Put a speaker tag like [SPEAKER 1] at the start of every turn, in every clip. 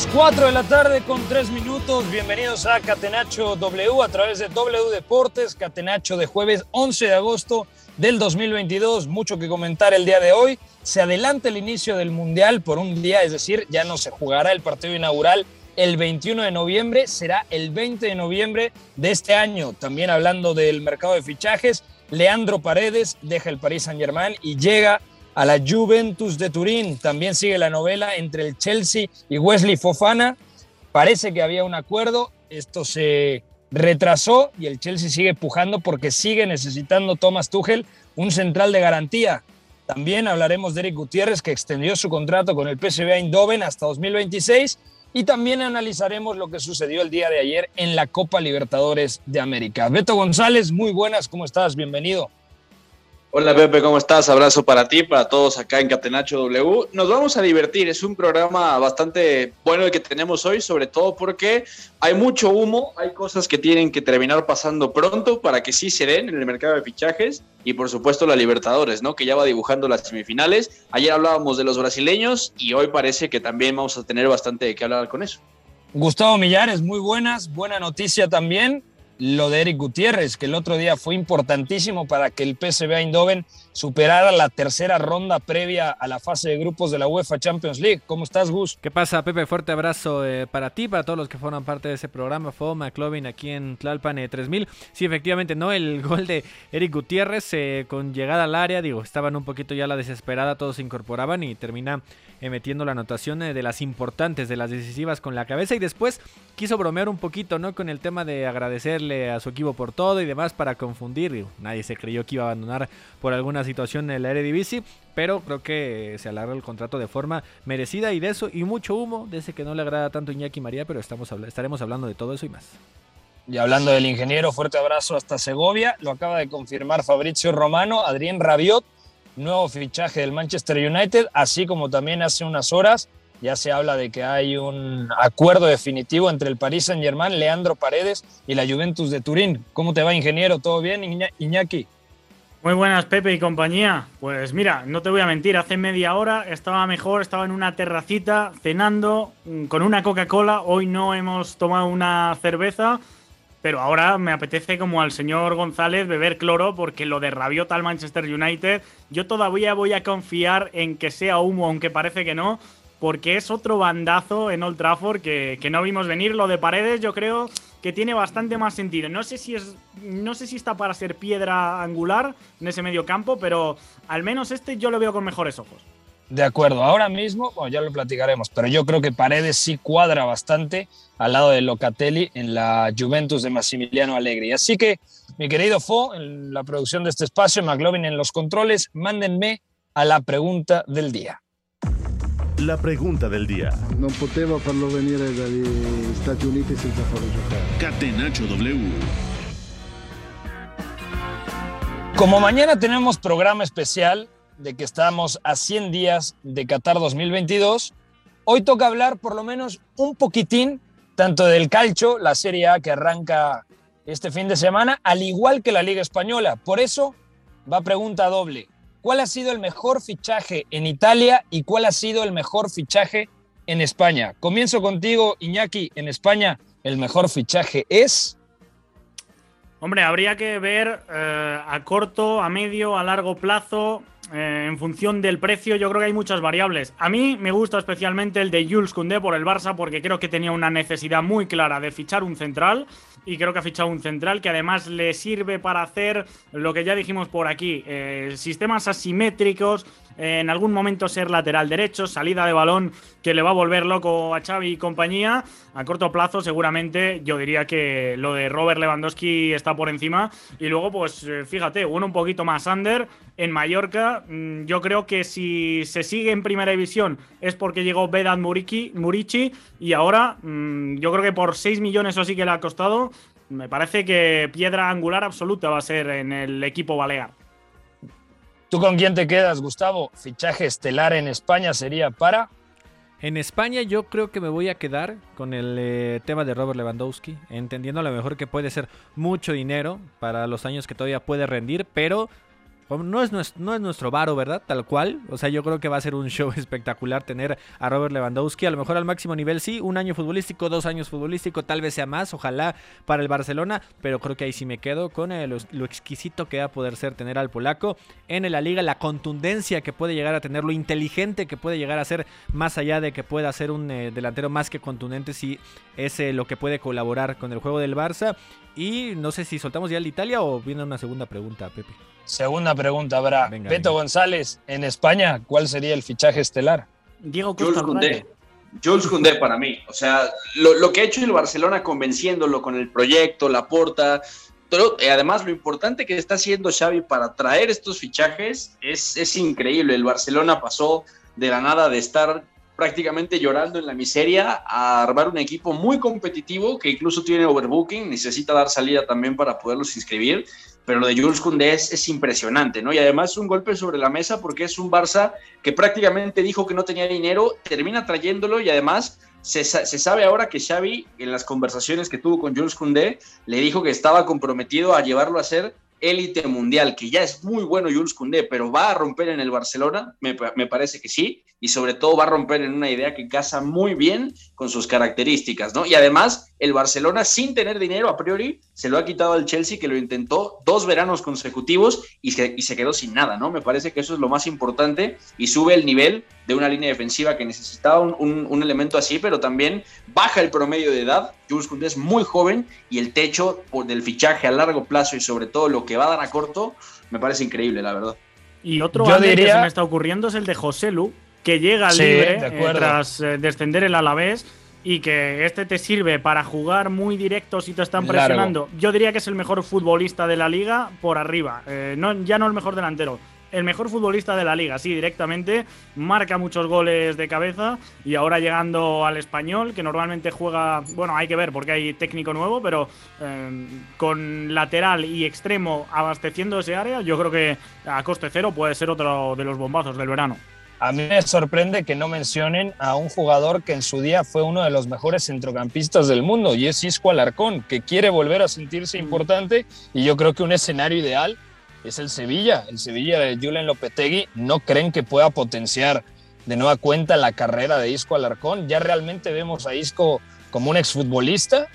[SPEAKER 1] Las 4 de la tarde con 3 minutos. Bienvenidos a Catenacho W a través de W Deportes. Catenacho de jueves 11 de agosto del 2022. Mucho que comentar el día de hoy. Se adelanta el inicio del Mundial por un día, es decir, ya no se jugará el partido inaugural el 21 de noviembre, será el 20 de noviembre de este año. También hablando del mercado de fichajes, Leandro Paredes deja el Paris Saint-Germain y llega a la Juventus de Turín. También sigue la novela entre el Chelsea y Wesley Fofana. Parece que había un acuerdo, esto se retrasó y el Chelsea sigue pujando porque sigue necesitando Thomas Tuchel un central de garantía. También hablaremos de Eric Gutiérrez que extendió su contrato con el PSV Eindhoven hasta 2026 y también analizaremos lo que sucedió el día de ayer en la Copa Libertadores de América. Beto González, muy buenas, ¿cómo estás? Bienvenido.
[SPEAKER 2] Hola Pepe, ¿cómo estás? Abrazo para ti, para todos acá en Catenacho W. Nos vamos a divertir, es un programa bastante bueno el que tenemos hoy, sobre todo porque hay mucho humo, hay cosas que tienen que terminar pasando pronto para que sí se den en el mercado de fichajes y por supuesto la Libertadores, ¿no? Que ya va dibujando las semifinales. Ayer hablábamos de los brasileños y hoy parece que también vamos a tener bastante de qué hablar con eso.
[SPEAKER 1] Gustavo Millares, muy buenas, buena noticia también lo de Eric Gutiérrez, que el otro día fue importantísimo para que el PSV Eindhoven superara la tercera ronda previa a la fase de grupos de la UEFA Champions League. ¿Cómo estás, Gus?
[SPEAKER 3] ¿Qué pasa, Pepe? Fuerte abrazo eh, para ti, para todos los que forman parte de ese programa. Fue McLovin aquí en Tlalpan eh, 3000. Sí, efectivamente, ¿no? El gol de Eric Gutiérrez eh, con llegada al área, digo, estaban un poquito ya la desesperada, todos se incorporaban y termina metiendo la anotación eh, de las importantes, de las decisivas con la cabeza y después quiso bromear un poquito, ¿no? Con el tema de agradecerle a su equipo por todo y demás para confundir. Nadie se creyó que iba a abandonar por alguna situación en la Eredivisie, pero creo que se alarga el contrato de forma merecida y de eso y mucho humo, de ese que no le agrada tanto Iñaki María, pero estamos estaremos hablando de todo eso y más.
[SPEAKER 1] Y hablando del ingeniero, fuerte abrazo hasta Segovia. Lo acaba de confirmar Fabrizio Romano, Adrián Rabiot, nuevo fichaje del Manchester United, así como también hace unas horas ya se habla de que hay un acuerdo definitivo entre el Paris Saint-Germain, Leandro Paredes y la Juventus de Turín. ¿Cómo te va, ingeniero? ¿Todo bien, Iña- Iñaki?
[SPEAKER 4] Muy buenas, Pepe y compañía. Pues mira, no te voy a mentir, hace media hora estaba mejor, estaba en una terracita cenando mm, con una Coca-Cola. Hoy no hemos tomado una cerveza, pero ahora me apetece como al señor González beber cloro porque lo de Rabiot al Manchester United, yo todavía voy a confiar en que sea humo, aunque parece que no, porque es otro bandazo en Old Trafford que, que no vimos venir. Lo de Paredes yo creo que tiene bastante más sentido. No sé si es no sé si está para ser piedra angular en ese medio campo, pero al menos este yo lo veo con mejores ojos.
[SPEAKER 1] De acuerdo, ahora mismo, bueno, ya lo platicaremos, pero yo creo que Paredes sí cuadra bastante al lado de Locatelli en la Juventus de Massimiliano Allegri. Así que, mi querido Fo, en la producción de este espacio, McLovin en los controles, mándenme a la pregunta del día.
[SPEAKER 5] La pregunta del día.
[SPEAKER 6] Non poteva farlo venire dagli Stati Uniti senza farlo giocare.
[SPEAKER 5] Catenacho W.
[SPEAKER 1] Como mañana tenemos programa especial de que estamos a 100 días de Qatar 2022, hoy toca hablar por lo menos un poquitín tanto del calcio, la Serie A que arranca este fin de semana, al igual que la Liga Española. Por eso va pregunta doble. ¿Cuál ha sido el mejor fichaje en Italia y cuál ha sido el mejor fichaje en España. Comienzo contigo, Iñaki. En España, el mejor fichaje es.
[SPEAKER 4] Hombre, habría que ver eh, a corto, a medio, a largo plazo. Eh, en función del precio, yo creo que hay muchas variables. A mí me gusta especialmente el de Jules Koundé por el Barça, porque creo que tenía una necesidad muy clara de fichar un central y creo que ha fichado un central que además le sirve para hacer lo que ya dijimos por aquí, eh, sistemas asimétricos, en algún momento ser lateral derecho, salida de balón que le va a volver loco a Xavi y compañía. A corto plazo, seguramente, yo diría que lo de Robert Lewandowski está por encima. Y luego, pues eh, fíjate, uno un poquito más under en Mallorca. Mm, yo creo que si se sigue en primera división es porque llegó Vedat Murici, Murici y ahora mm, yo creo que por 6 millones o así que le ha costado, me parece que piedra angular absoluta va a ser en el equipo balear.
[SPEAKER 1] ¿Tú con quién te quedas, Gustavo? Fichaje estelar en España sería para.
[SPEAKER 3] En España yo creo que me voy a quedar con el eh, tema de Robert Lewandowski, entendiendo a lo mejor que puede ser mucho dinero para los años que todavía puede rendir, pero no es, nuestro, no es nuestro varo, ¿verdad? Tal cual. O sea, yo creo que va a ser un show espectacular tener a Robert Lewandowski. A lo mejor al máximo nivel sí, un año futbolístico, dos años futbolístico, tal vez sea más, ojalá para el Barcelona. Pero creo que ahí sí me quedo con lo, exquisito que va a poder ser tener al polaco en la liga, la contundencia que puede llegar a tener, lo inteligente que puede llegar a ser, más allá de que pueda ser un eh, delantero más que contundente, si es eh, lo que puede colaborar con el juego del Barça. Y no sé si soltamos ya el de Italia o viene una segunda pregunta, Pepe.
[SPEAKER 1] Segunda pregunta habrá. Beto González, en España, ¿cuál sería el fichaje estelar?
[SPEAKER 2] Diego Jules Koundé. Jules Koundé para mí. O sea, lo, que ha hecho el Barcelona convenciéndolo con el proyecto, la porta, pero eh, además lo importante que está haciendo Xavi para traer estos fichajes es, es increíble. El Barcelona pasó de la nada de estar prácticamente llorando en la miseria a armar un equipo muy competitivo que incluso tiene overbooking, necesita dar salida también para poderlos inscribir pero lo de Jules Koundé es, impresionante, ¿no? Y además un golpe sobre la mesa porque es un Barça que prácticamente dijo que no tenía dinero, termina trayéndolo y además se, se, sabe ahora que Xavi, en las conversaciones que tuvo con Jules Koundé, le dijo que estaba comprometido a llevarlo a ser élite mundial, que ya es muy bueno Jules Koundé, pero va a romper en el Barcelona, me, me, parece que sí, y sobre todo va a romper en una idea que casa muy bien con sus características, ¿no? Y además, el Barcelona, sin tener dinero a priori, se lo ha quitado al Chelsea, que lo intentó dos veranos consecutivos y se, y se quedó sin nada, ¿no? Me parece que eso es lo más importante y sube el nivel de una línea defensiva que necesitaba un, un, elemento así, pero también baja el promedio de edad. Jules Koundé es muy joven y el techo del fichaje a largo plazo y sobre todo lo que va a dar a corto, me parece increíble, la verdad.
[SPEAKER 4] Y otro que se me está ocurriendo es el de José Lu, que llega libre eh, tras eh, descender el Alavés y que este te sirve para jugar muy directo si te están presionando. Yo diría que es el mejor futbolista de la liga por arriba. Eh, no, ya no el mejor delantero. El mejor futbolista de la liga, sí, directamente. Marca muchos goles de cabeza. Y ahora llegando al español, que normalmente juega. Bueno, hay que ver porque hay técnico nuevo, pero con lateral y extremo abasteciendo ese área, yo creo que a coste cero puede ser otro de los bombazos del verano.
[SPEAKER 1] A mí me sorprende que no mencionen a un jugador que en su día fue uno de los mejores centrocampistas del mundo y es Isco Alarcón, que quiere volver a sentirse mm. importante y yo creo que un escenario ideal es el Sevilla, el Sevilla de Julen Lopetegui. ¿No creen que pueda potenciar de nueva cuenta la carrera de Isco Alarcón? ¿Ya realmente vemos a Isco como un exfutbolista?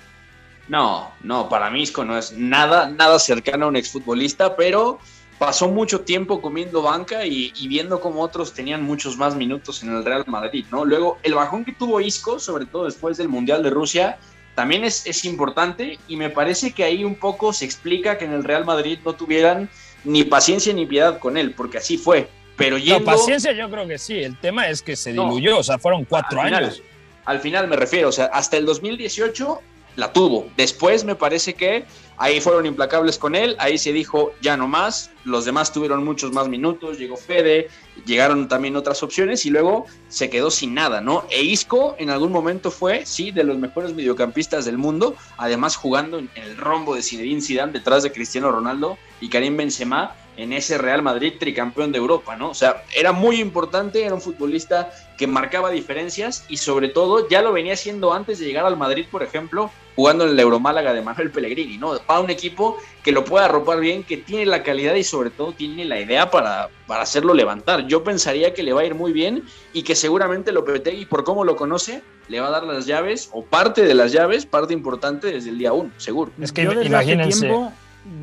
[SPEAKER 2] No, no, para mí Isco no es nada, nada cercano a un exfutbolista, pero pasó mucho tiempo comiendo banca y, viendo cómo otros tenían muchos más minutos en el Real Madrid, ¿no? Luego, el bajón que tuvo Isco, sobre todo después del Mundial de Rusia, también es, es importante y me parece que ahí un poco se explica que en el Real Madrid no tuvieran ni paciencia ni piedad con él, porque así fue. Pero yendo...
[SPEAKER 1] No, paciencia yo creo que sí, el tema es que se diluyó, o sea, fueron cuatro años.
[SPEAKER 2] al final me refiero, o sea, hasta el 2018 la tuvo. Después me parece que ahí fueron implacables con él, ahí se dijo ya no más, los demás tuvieron muchos más minutos, llegó Fede, llegaron también otras opciones y luego se quedó sin nada, ¿no? E Isco en algún momento fue, sí, de los mejores mediocampistas del mundo, además jugando en el rombo de Zinedine Zidane detrás de Cristiano Ronaldo y Karim Benzema, en ese Real Madrid tricampeón de Europa, ¿no? O sea, era muy importante, era un futbolista que marcaba diferencias y sobre todo ya lo venía haciendo antes de llegar al Madrid, por ejemplo, jugando en el Euromálaga de Manuel Pellegrini, ¿no? Para un equipo que lo pueda arropar bien, que tiene la calidad y sobre todo tiene la idea para, para hacerlo levantar. Yo pensaría que le va a ir muy bien y que seguramente Lopetegui, por cómo lo conoce, le va a dar las llaves o parte de las llaves, parte importante desde el día uno, seguro.
[SPEAKER 4] Es que Yo desde imagínense. tiempo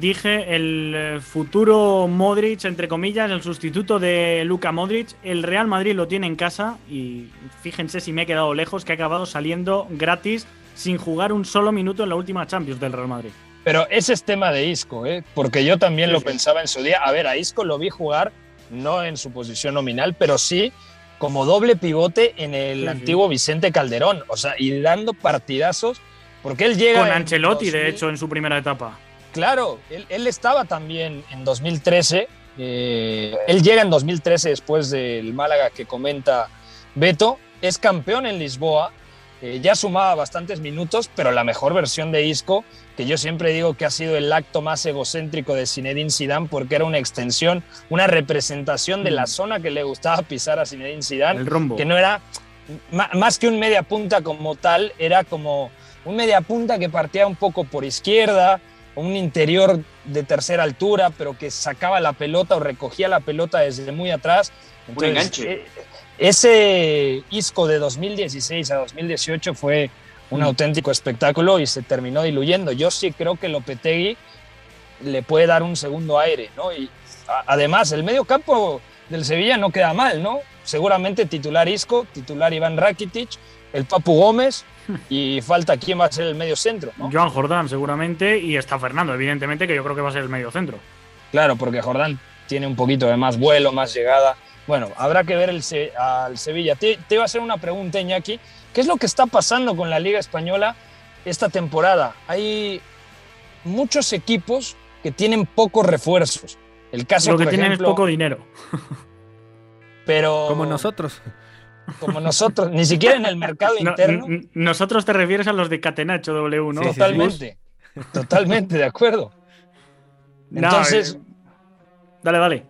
[SPEAKER 4] dije el eh, futuro Modric, entre comillas, el sustituto de Luca Modric, el Real Madrid lo tiene en casa y fíjense si me he quedado lejos, que ha acabado saliendo gratis sin jugar un solo minuto en la última Champions del Real Madrid.
[SPEAKER 1] Pero ese es tema de Isco, ¿eh? porque yo también lo pensaba en su día. A ver, a Isco lo vi jugar, no en su posición nominal, pero sí como doble pivote en el antiguo Vicente Calderón, o sea, y dando partidazos, porque él llega...
[SPEAKER 4] Con Ancelotti, de hecho, en su primera etapa.
[SPEAKER 1] Claro, él, estaba también en 2013, eh, él llega en 2013 después del Málaga que comenta Beto, es campeón en Lisboa, eh, ya sumaba bastantes minutos, pero la mejor versión de Isco, que yo siempre digo que ha sido el acto más egocéntrico de Zinedine Zidane, porque era una extensión, una representación de la mm. zona que le gustaba pisar a Zinedine Zidane,
[SPEAKER 4] el rombo.
[SPEAKER 1] que no era más que un media punta como tal, era como un media punta que partía un poco por izquierda, un interior de tercera altura, pero que sacaba la pelota o recogía la pelota desde muy atrás.
[SPEAKER 2] un enganche. Eh,
[SPEAKER 1] ese Isco de 2016 a 2018 fue un mm. auténtico espectáculo y se terminó diluyendo. Yo sí creo que Lopetegui le puede dar un segundo aire, ¿no? Y además, el medio campo del Sevilla no queda mal, ¿no? Seguramente titular Isco, titular Iván Rakitic, el Papu Gómez y falta quién va a ser el medio centro, ¿no?
[SPEAKER 4] Joan Jordán seguramente y está Fernando, evidentemente, que yo creo que va a ser el medio centro.
[SPEAKER 1] Claro, porque Jordán tiene un poquito de más vuelo, más llegada. Bueno, habrá que ver el, al Sevilla. Te, te, iba a hacer una pregunta, Iñaki. ¿Qué es lo que está pasando con la Liga Española esta temporada? Hay muchos equipos que tienen pocos refuerzos. El caso,
[SPEAKER 4] lo que tienen es poco dinero.
[SPEAKER 1] Pero.
[SPEAKER 3] Como nosotros.
[SPEAKER 1] Como nosotros, ni siquiera en el mercado interno.
[SPEAKER 4] Nosotros te refieres a los de Catenacho W, ¿no?
[SPEAKER 1] totalmente. totalmente, de acuerdo. Entonces.
[SPEAKER 4] Eh, dale, dale.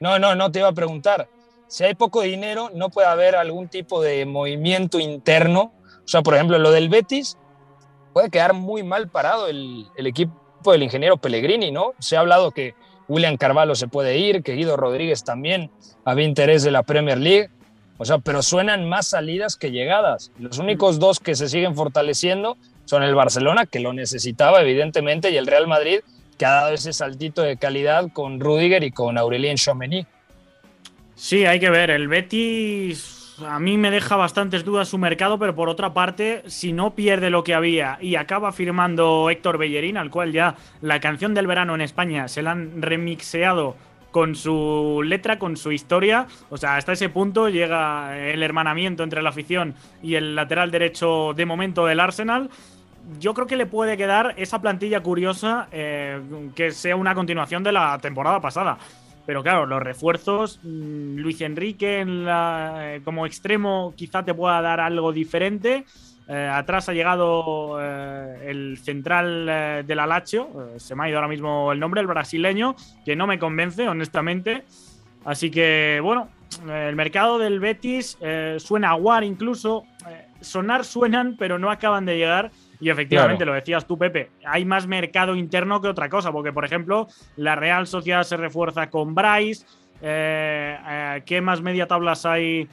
[SPEAKER 1] No, no, no te iba a preguntar. Si hay poco dinero, no puede haber algún tipo de movimiento interno. O sea, por ejemplo, lo del Betis puede quedar muy mal parado el, equipo del ingeniero Pellegrini, ¿no? Se ha hablado que William Carvalho se puede ir, que Guido Rodríguez también había interés de la Premier League. O sea, pero suenan más salidas que llegadas. Los únicos dos que se siguen fortaleciendo son el Barcelona, que lo necesitaba evidentemente, y el Real Madrid, que ha dado ese saltito de calidad con Rudiger y con Aurelien Chouameni.
[SPEAKER 4] Sí, hay que ver. El Betis a mí me deja bastantes dudas su mercado, pero por otra parte, si no pierde lo que había y acaba firmando Héctor Bellerín, al cual ya la canción del verano en España se la han remixeado con su letra, con su historia. O sea, hasta ese punto llega el hermanamiento entre la afición y el lateral derecho de momento del Arsenal yo creo que le puede quedar esa plantilla curiosa eh, que sea una continuación de la temporada pasada. Pero claro, los refuerzos, mm, Luis Enrique eh, como extremo quizá te pueda dar algo diferente. Eh, atrás ha llegado el central del Alacho, se me ha ido ahora mismo el nombre, el brasileño, que no me convence, honestamente. Así que, bueno, el mercado del Betis suena a War incluso. sonar suenan, pero no acaban de llegar. Y efectivamente, lo decías tú, Pepe, hay más mercado interno que otra cosa, porque, por ejemplo, la Real Sociedad se refuerza con Bryce. Eh, eh, ¿Qué más media tablas hay?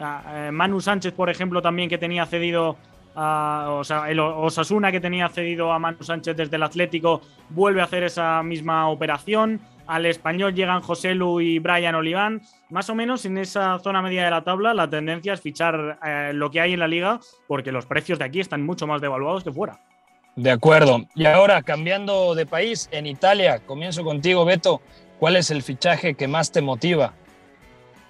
[SPEAKER 4] Ah, eh, Manu Sánchez, por ejemplo, también que tenía cedido a, o sea, el Osasuna que tenía cedido a Manu Sánchez desde el Atlético vuelve a hacer esa misma operación. Al español llegan José Lu y Brian Oliván. Más o menos en esa zona media de la tabla, la tendencia es fichar eh, lo que hay en la liga, porque los precios de aquí están mucho más devaluados que fuera.
[SPEAKER 1] De acuerdo. Y ahora, cambiando de país, en Italia, comienzo contigo, Beto. ¿Cuál es el fichaje que más te motiva?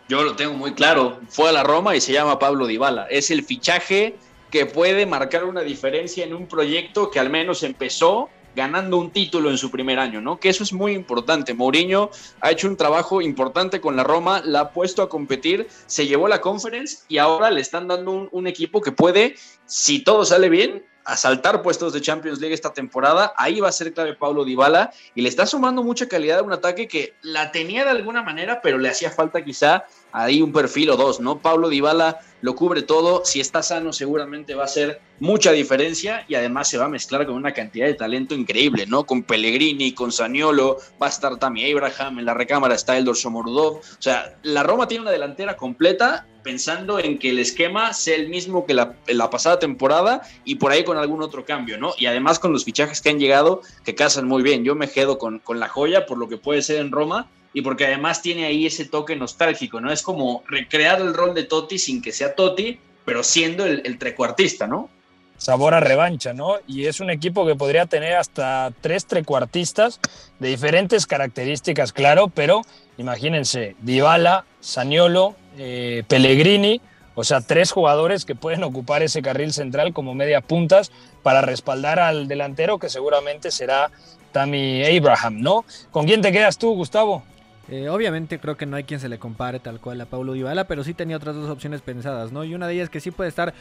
[SPEAKER 2] Yo lo tengo muy claro. Fue a la Roma y se llama Pablo Dybala. Es el fichaje que puede marcar una diferencia en un proyecto que al menos empezó ganando un título en su primer año, ¿no? Que eso es muy importante. Mourinho ha hecho un trabajo importante con la Roma, la ha puesto a competir, se llevó la conference y ahora le están dando un, equipo que puede, si todo sale bien, saltar puestos de Champions League esta temporada. Ahí va a ser clave Pablo Dybala y le está sumando mucha calidad a un ataque que la tenía de alguna manera, pero le hacía falta quizá ahí un perfil o dos, ¿no? Pablo Dybala lo cubre todo, si está sano seguramente va a ser mucha diferencia y además se va a mezclar con una cantidad de talento increíble, ¿no? Con Pellegrini, con Saniolo, va a estar Tammy Abraham, en la recámara está Eldor Somorudov, o sea, la Roma tiene una delantera completa pensando en que el esquema sea el mismo que la, la, pasada temporada y por ahí con algún otro cambio, ¿no? Y además con los fichajes que han llegado, que casan muy bien. Yo me quedo con, con la joya por lo que puede ser en Roma y porque además tiene ahí ese toque nostálgico, ¿no? Es como recrear el rol de Totti sin que sea Totti, pero siendo el, trecuartista, ¿no?
[SPEAKER 1] Sabor a revancha, ¿no? Y es un equipo que podría tener hasta tres trecuartistas de diferentes características, claro, pero imagínense, Dybala, Saniolo, eh, Pellegrini, o sea, tres jugadores que pueden ocupar ese carril central como media puntas para respaldar al delantero que seguramente será Tammy Abraham, ¿no? ¿Con quién te quedas tú, Gustavo?
[SPEAKER 3] Eh, obviamente creo que no hay quien se le compare tal cual a Paulo Dybala, pero sí tenía otras dos opciones pensadas, ¿no? Y una de ellas que sí puede estar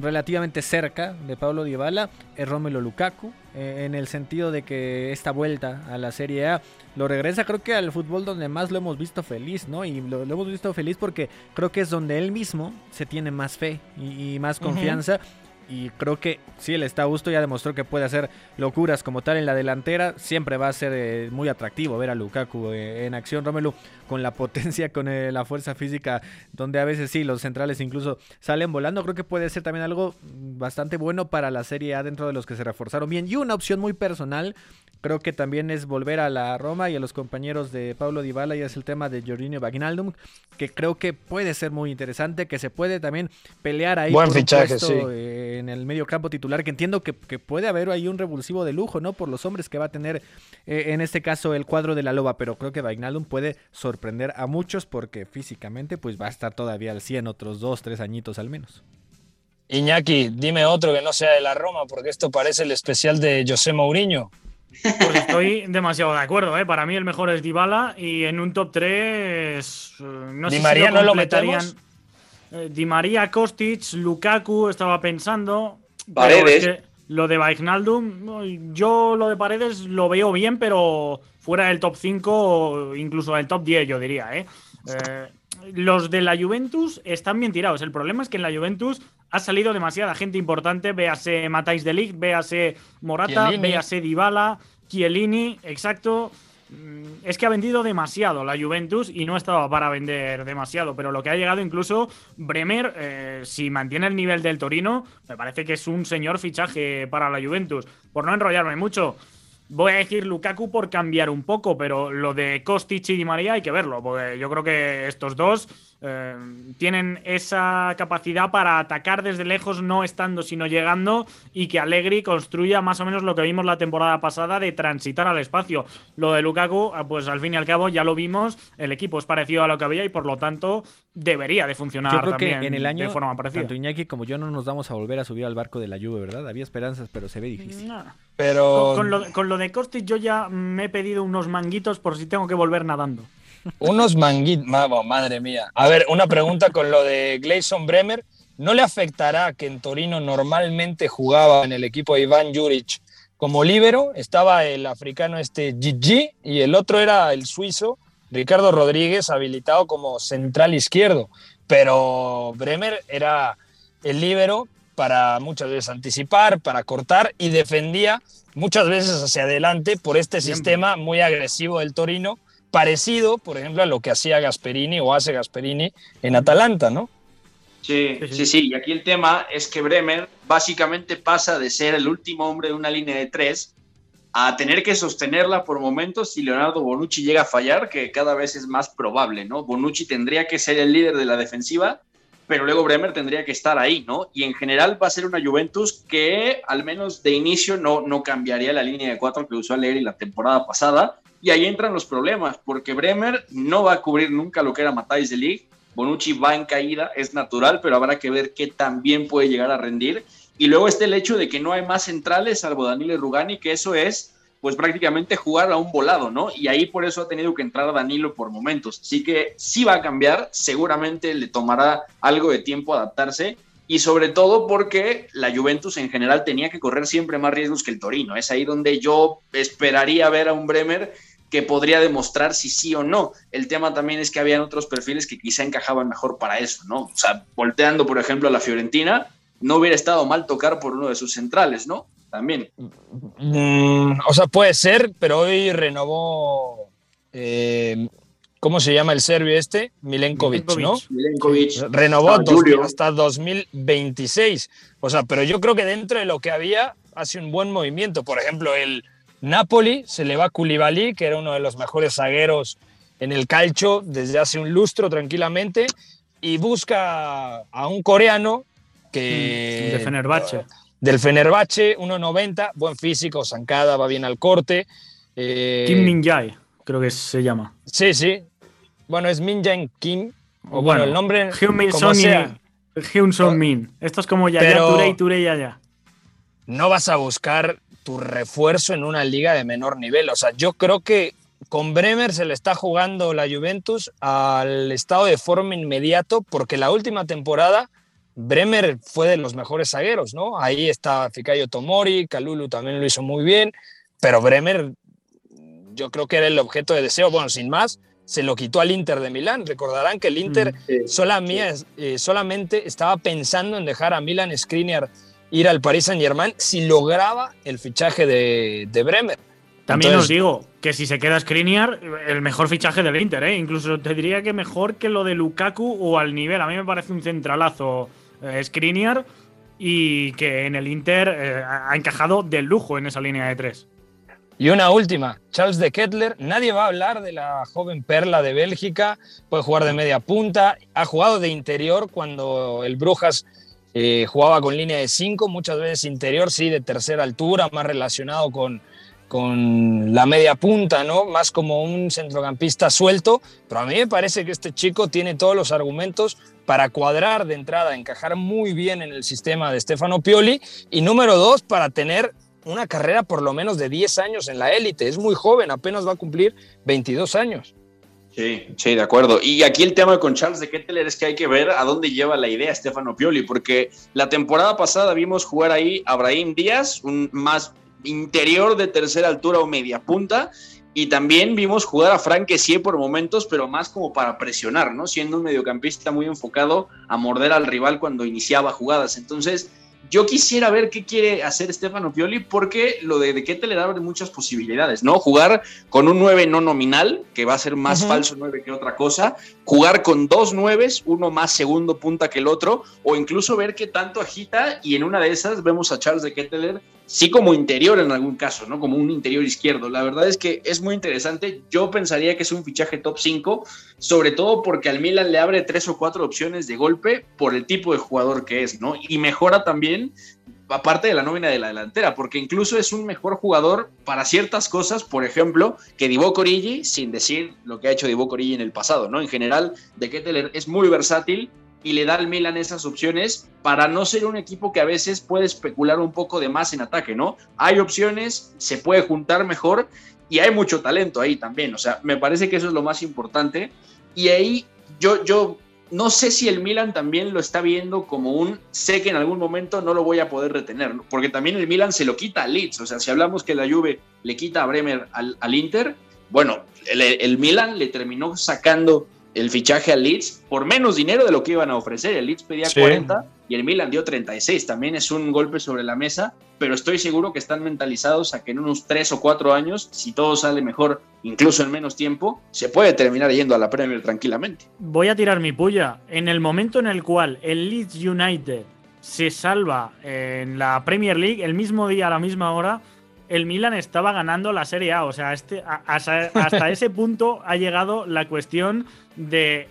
[SPEAKER 3] relativamente cerca de Paulo Dybala es Romelo Lukaku, eh, en el sentido de que esta vuelta a la Serie A lo regresa creo que al fútbol donde más lo hemos visto feliz, ¿no? Y lo, lo hemos visto feliz porque creo que es donde él mismo se tiene más fe y, y más confianza. Uh -huh y creo que si él está a gusto, ya demostró que puede hacer locuras como tal en la delantera. Siempre va a ser eh, muy atractivo ver a Lukaku eh, en acción, Romelu, con la potencia, con eh, la fuerza física, donde a veces sí, los centrales incluso salen volando. Creo que puede ser también algo bastante bueno para la Serie A dentro de los que se reforzaron bien. Y una opción muy personal, creo que también es volver a la Roma y a los compañeros de Pablo Dybala y es el tema de Jorginho Bagnaldum, que creo que puede ser muy interesante, que se puede también pelear ahí
[SPEAKER 1] Buen
[SPEAKER 3] por
[SPEAKER 1] fichaje,
[SPEAKER 3] un puesto,
[SPEAKER 1] sí.
[SPEAKER 3] Eh, en el medio campo titular, que entiendo que, que, puede haber ahí un revulsivo de lujo, ¿no? Por los hombres que va a tener eh, en este caso el cuadro de la loba, pero creo que Bagnaldum puede sorprender a muchos porque físicamente pues va a estar todavía al 100 otros dos, tres añitos al menos.
[SPEAKER 1] Iñaki, dime otro que no sea de la Roma, porque esto parece el especial de José Mourinho.
[SPEAKER 4] Pues estoy demasiado de acuerdo, ¿eh? Para mí el mejor es Dybala y en un top 3 no
[SPEAKER 1] Di
[SPEAKER 4] sé
[SPEAKER 1] María
[SPEAKER 4] si
[SPEAKER 1] no lo metemos.
[SPEAKER 4] Eh, Di María, Kostic, Lukaku, estaba pensando.
[SPEAKER 2] Paredes.
[SPEAKER 4] Pero es que lo de Wijnaldum, yo lo de Paredes lo veo bien, pero fuera del top 5 o incluso del top 10, yo diría, ¿eh? Eh, los de la Juventus están bien tirados. El problema es que en la Juventus ha salido demasiada gente importante. Véase Matáis de Ligt, véase Morata,
[SPEAKER 1] Chiellini.
[SPEAKER 4] véase Dybala, Chiellini, exacto. Mm, Es que ha vendido demasiado la Juventus y no estaba para vender demasiado, pero lo que ha llegado incluso Bremer, eh, si mantiene el nivel del Torino, me parece que es un señor fichaje para la Juventus. Por no enrollarme mucho, voy a decir Lukaku por cambiar un poco, pero lo de Kostic y Di María hay que verlo, porque yo creo que estos dos eh, tienen esa capacidad para atacar desde lejos, no estando sino llegando, y que Allegri construya más o menos lo que vimos la temporada pasada de transitar al espacio. Lo de Lukaku, ah, pues al fin y al cabo ya lo vimos, el equipo es parecido a lo que había y por lo tanto debería de funcionar
[SPEAKER 3] Yo creo que
[SPEAKER 4] también
[SPEAKER 3] en el año,
[SPEAKER 4] de forma parecida.
[SPEAKER 3] tanto Iñaki como yo no nos vamos a volver a subir al barco de la Juve, ¿verdad? Había esperanzas, pero se ve difícil.
[SPEAKER 4] Nah.
[SPEAKER 1] Pero
[SPEAKER 4] Con, con lo, con lo de Kostic yo ya me he pedido unos manguitos por si tengo que volver nadando.
[SPEAKER 1] Unos manguitos, madre mía. A ver, una pregunta con lo de Gleison Bremer. ¿No le afectará que en Torino normalmente jugaba en el equipo de Iván Juric como líbero? Estaba el africano este Gigi y el otro era el suizo Ricardo Rodríguez habilitado como central izquierdo. Pero Bremer era el líbero para muchas veces anticipar, para cortar y defendía muchas veces hacia adelante por este
[SPEAKER 4] Siempre.
[SPEAKER 1] sistema muy agresivo del Torino, parecido, por ejemplo, a lo que hacía Gasperini o hace Gasperini en Atalanta, ¿no?
[SPEAKER 2] Sí,
[SPEAKER 4] Sí, sí.
[SPEAKER 2] Y aquí el tema es que Bremer básicamente pasa de ser el último hombre de una línea de tres a tener que sostenerla por momentos si Leonardo Bonucci llega a fallar, que cada vez es más probable, ¿no? Bonucci tendría que ser el líder de la defensiva, pero luego Bremer tendría que estar ahí, ¿no? Y en general va a ser una Juventus que al menos de inicio no, no cambiaría la línea de cuatro que usó Allegri la temporada pasada. Y ahí entran los problemas, porque Bremer no va a cubrir nunca lo que era Matthijs de Ligt, Bonucci va en caída, es natural, pero habrá que ver qué tan bien puede llegar a rendir. Y luego está el hecho de que no hay más centrales salvo Danilo Rugani, que eso es pues prácticamente jugar a un volado, ¿no? Y ahí por eso ha tenido que entrar Danilo por momentos. Así que sí va a cambiar, seguramente le tomará algo de tiempo adaptarse, y sobre todo porque la Juventus en general tenía que correr siempre más riesgos que el Torino. Es ahí donde yo esperaría ver a un Bremer que podría demostrar si sí o no. El tema también es que habían otros perfiles que quizá encajaban mejor para eso, ¿no? O sea, volteando, por ejemplo, a la Fiorentina, no hubiera estado mal tocar por uno de sus centrales, ¿no? También.
[SPEAKER 1] Mm, o sea, puede ser, pero hoy renovó eh, ¿cómo se llama el serbio este? Milenkovic, ¿no?
[SPEAKER 2] Milenkovic.
[SPEAKER 1] Renovó hasta 2026. O sea, pero yo creo que dentro de lo que había hace un buen movimiento. Por ejemplo, el Napoli se le va a Koulibaly, que era uno de los mejores zagueros en el calcio desde hace un lustro tranquilamente, y busca a un coreano que...
[SPEAKER 4] Mm, de Fenerbahce.
[SPEAKER 1] Del Fenerbahce, 1.90, buen físico, zancada, va bien al corte.
[SPEAKER 4] Eh, Kim Min Jae creo que se llama.
[SPEAKER 1] Sí, sí. Bueno, es Min Jae Kim. O bueno, el nombre.
[SPEAKER 4] Hyun como sea. Hyun Son Min. Esto es como ya Pero Turei, Turei, ya, ya.
[SPEAKER 1] No vas a buscar tu refuerzo en una liga de menor nivel. O sea, yo creo que con Bremer se le está jugando la Juventus al estado de forma inmediato porque la última temporada Bremer fue de los mejores zagueros, ¿no? Ahí está Fikayo Tomori, Kalulu también lo hizo muy bien, pero Bremer yo creo que era el objeto de deseo, bueno, sin más, se lo quitó al Inter de Milán. Recordarán que el Inter mm, eh, solamente estaba pensando en dejar a Milan Skriniar ir al Paris Saint Germain si lograba el fichaje de, Bremer.
[SPEAKER 4] También os digo que si se queda Skriniar, el mejor fichaje del Inter, ¿eh? incluso te diría que mejor que lo de Lukaku o al nivel. A mí me parece un centralazo eh, Skriniar y que en el Inter eh, ha encajado de lujo en esa línea de tres.
[SPEAKER 1] Y una última, Charles de Kettler. Nadie va a hablar de la joven perla de Bélgica. Puede jugar de media punta. Ha jugado de interior cuando el Brujas eh, jugaba con línea de cinco, muchas veces interior, sí, de tercera altura, más relacionado con, con la media punta, ¿no? Más como un centrocampista suelto. Pero a mí me parece que este chico tiene todos los argumentos para cuadrar de entrada, encajar muy bien en el sistema de Stefano Pioli. Y número dos, para tener una carrera por lo menos de 10 años en la élite. Es muy joven, apenas va a cumplir 22 años.
[SPEAKER 2] Sí, sí, de acuerdo. Y aquí el tema con Charles de Ketteler es que hay que ver a dónde lleva la idea Stefano Pioli, porque la temporada pasada vimos jugar ahí a Brahim Díaz, un más interior de tercera altura o media punta, y también vimos jugar a Frank Kessie por momentos, pero más como para presionar, ¿no? Siendo un mediocampista muy enfocado a morder al rival cuando iniciaba jugadas. Entonces, yo quisiera ver qué quiere hacer Stefano Pioli porque lo de, de le da muchas posibilidades, ¿no? Jugar con un 9 no nominal, que va a ser más falso 9 que otra cosa, jugar con dos 9, uno más segundo punta que el otro, o incluso ver qué tanto agita y en una de esas vemos a Charles de Ketteler sí como interior en algún caso, ¿no? Como un interior izquierdo. La verdad es que es muy interesante. Yo pensaría que es un fichaje top 5, sobre todo porque al Milan le abre tres o cuatro opciones de golpe por el tipo de jugador que es, ¿no? Y mejora también, aparte de la nómina de la delantera, porque incluso es un mejor jugador para ciertas cosas, por ejemplo, que Divo sin decir lo que ha hecho Divo Corigi en el pasado, ¿no? En general, De Ketteler es muy versátil y le da al Milan esas opciones para no ser un equipo que a veces puede especular un poco de más en ataque, ¿no? Hay opciones, se puede juntar mejor y hay mucho talento ahí también, o sea, me parece que eso es lo más importante. Y ahí yo, yo no sé si el Milan también lo está viendo como un, sé que en algún momento no lo voy a poder retener, porque también el Milan se lo quita al Leeds, o sea, si hablamos que la Juve le quita a Bremer al, Inter, bueno, el, el Milan le terminó sacando el fichaje al Leeds por menos dinero de lo que iban a ofrecer. El Leeds pedía 40 y el Milan dio 36. También es un golpe sobre la mesa, pero estoy seguro que están mentalizados a que en unos 3 o 4 años, si todo sale mejor, incluso en menos tiempo, se puede terminar yendo a la Premier tranquilamente.
[SPEAKER 4] Voy a tirar mi puya. En el momento en el cual el Leeds United se salva en la Premier League, el mismo día a la misma hora, el Milan estaba ganando la Serie A. O sea, este, hasta, ese punto ha llegado la cuestión del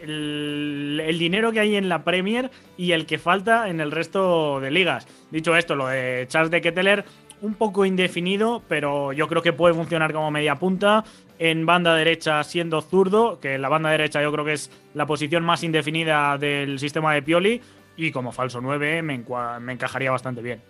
[SPEAKER 4] de el dinero que hay en la Premier y el que falta en el resto de ligas. Dicho esto, lo de Charles de Ketteler, un poco indefinido, pero yo creo que puede funcionar como media punta. En banda derecha siendo zurdo, que la banda derecha yo creo que es la posición más indefinida del sistema de Pioli. Y como falso 9 me, me encajaría bastante bien.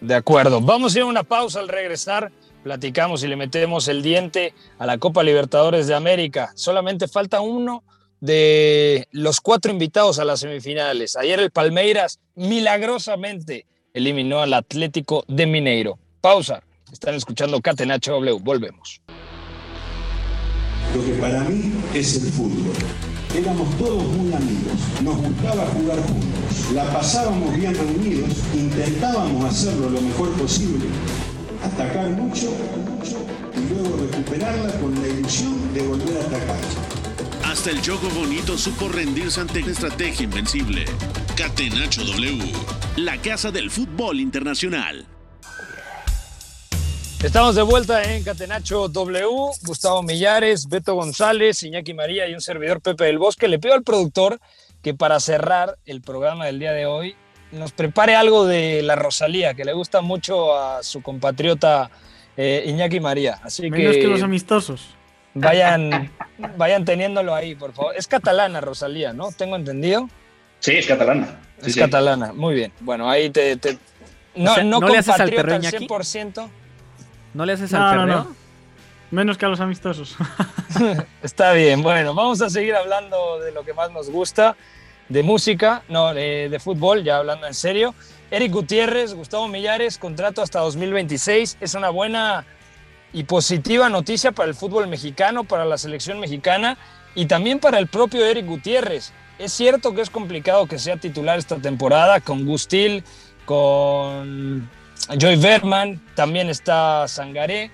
[SPEAKER 1] De acuerdo. Vamos a ir a una pausa al regresar. Platicamos y le metemos el diente a la Copa Libertadores de América. Solamente falta uno de los cuatro invitados a las semifinales. Ayer el Palmeiras milagrosamente eliminó al Atlético de Mineiro. Pausa. Están escuchando Catenacho W. Volvemos.
[SPEAKER 7] Lo que para mí es el fútbol. Éramos todos muy amigos, nos gustaba jugar juntos, la pasábamos bien reunidos, intentábamos hacerlo lo mejor posible, atacar mucho, mucho y luego recuperarla con la ilusión de volver a atacar.
[SPEAKER 5] Hasta el juego bonito supo rendirse ante una estrategia invencible. Catenacho W, la casa del fútbol internacional.
[SPEAKER 1] Estamos de vuelta en Catenacho W. Gustavo Millares, Beto González, Iñaki María y un servidor Pepe del Bosque. Le pido al productor que para cerrar el programa del día de hoy nos prepare algo de la Rosalía, que le gusta mucho a su compatriota eh, Iñaki María. Así
[SPEAKER 4] Menos que, los amistosos.
[SPEAKER 1] Vayan, vayan teniéndolo ahí, por favor. Es catalana Rosalía, ¿no? Tengo entendido.
[SPEAKER 2] Sí, es catalana.
[SPEAKER 1] es catalana, muy bien. Bueno, ahí te... No, no,
[SPEAKER 3] ¿no le haces al,
[SPEAKER 1] al 100%.
[SPEAKER 3] ¿No le haces al perreo? No,
[SPEAKER 4] Menos que a los amistosos.
[SPEAKER 1] Está bien, bueno, vamos a seguir hablando de lo que más nos gusta, de música, no, de, fútbol, ya hablando en serio. Eric Gutiérrez, Gustavo Millares, contrato hasta 2026. Es una buena y positiva noticia para el fútbol mexicano, para la selección mexicana y también para el propio Eric Gutiérrez. Es cierto que es complicado que sea titular esta temporada con Gustil, con Joy Verman, también está Sangaré.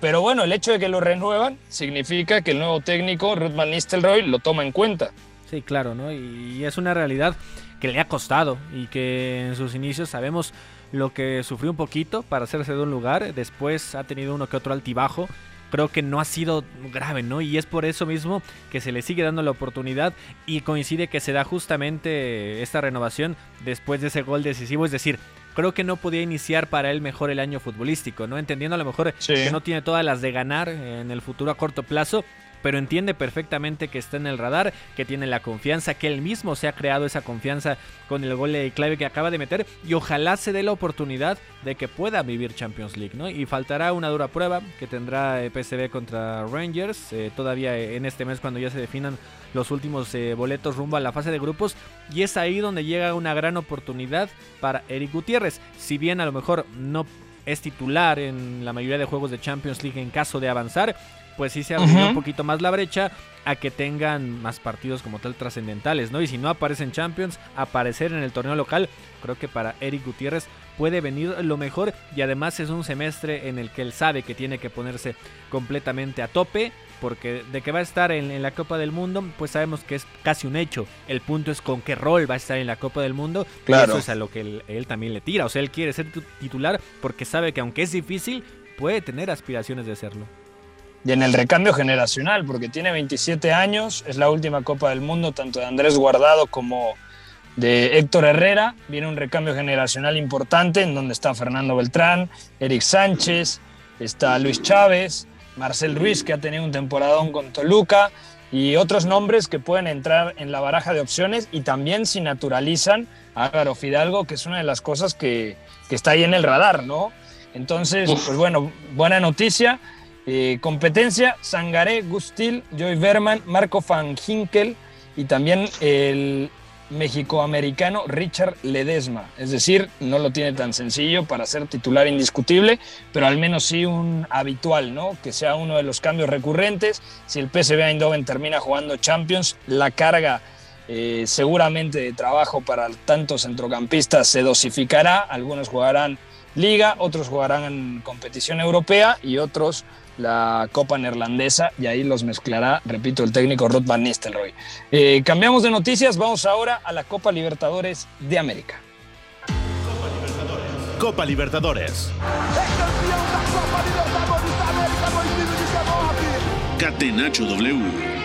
[SPEAKER 1] Pero bueno, el hecho de que lo renuevan significa que el nuevo técnico, Ruth Van Nistelrooy, lo toma en cuenta.
[SPEAKER 3] Sí, claro, ¿no? Y es una realidad que le ha costado y que en sus inicios sabemos lo que sufrió un poquito para hacerse de un lugar. Después ha tenido uno que otro altibajo. Creo que no ha sido grave, ¿no? Y es por eso mismo que se le sigue dando la oportunidad y coincide que se da justamente esta renovación después de ese gol decisivo. Es decir, creo que no podía iniciar para él mejor el año futbolístico, ¿no? Entendiendo a lo mejor que no tiene todas las de ganar en el futuro a corto plazo, pero entiende perfectamente que está en el radar, que tiene la confianza, que él mismo se ha creado esa confianza con el gol de clave que acaba de meter y ojalá se dé la oportunidad de que pueda vivir Champions League, ¿no? Y faltará una dura prueba que tendrá eh, PSV contra Rangers eh, todavía en este mes cuando ya se definan los últimos eh, boletos rumbo a la fase de grupos y es ahí donde llega una gran oportunidad para Eric Gutiérrez, si bien a lo mejor no es titular en la mayoría de juegos de Champions League en caso de avanzar, pues sí se abrió un poquito más la brecha a que tengan más partidos como tal trascendentales, ¿no? Y si no aparecen Champions, aparecer en el torneo local, creo que para Eric Gutiérrez puede venir lo mejor y además es un semestre en el que él sabe que tiene que ponerse completamente a tope porque de que va a estar en, la Copa del Mundo, pues sabemos que es casi un hecho. El punto es con qué rol va a estar en la Copa del Mundo. Claro. eso es a lo que él, él, también le tira. O sea, él quiere ser titular porque sabe que aunque es difícil, puede tener aspiraciones de serlo
[SPEAKER 1] y en el recambio generacional, porque tiene 27 años, es la última Copa del Mundo, tanto de Andrés Guardado como de Héctor Herrera. Viene un recambio generacional importante en donde está Fernando Beltrán, Eric Sánchez, está Luis Chávez, Marcel Ruiz, que ha tenido un temporadón con Toluca, y otros nombres que pueden entrar en la baraja de opciones y también si naturalizan a Álvaro Fidalgo, que es una de las cosas que, que está ahí en el radar, ¿no? Entonces, pues bueno, buena noticia. Eh, competencia, Sangaré, Gustil, Joy Verman, Marco Van Hinkel y también el mexicoamericano Richard Ledesma. Es decir, no lo tiene tan sencillo para ser titular indiscutible, pero al menos sí un habitual, ¿no? Que sea uno de los cambios recurrentes. Si el PSV Eindhoven termina jugando Champions, la carga eh, seguramente de trabajo para tantos centrocampistas se dosificará. Algunos jugarán liga, otros jugarán en competición europea y otros la Copa Neerlandesa y ahí los mezclará, repito, el técnico Ruth Van Nistelrooy. Eh, cambiamos de noticias, vamos ahora a la Copa Libertadores de América.
[SPEAKER 5] Copa Libertadores. Catenacho W.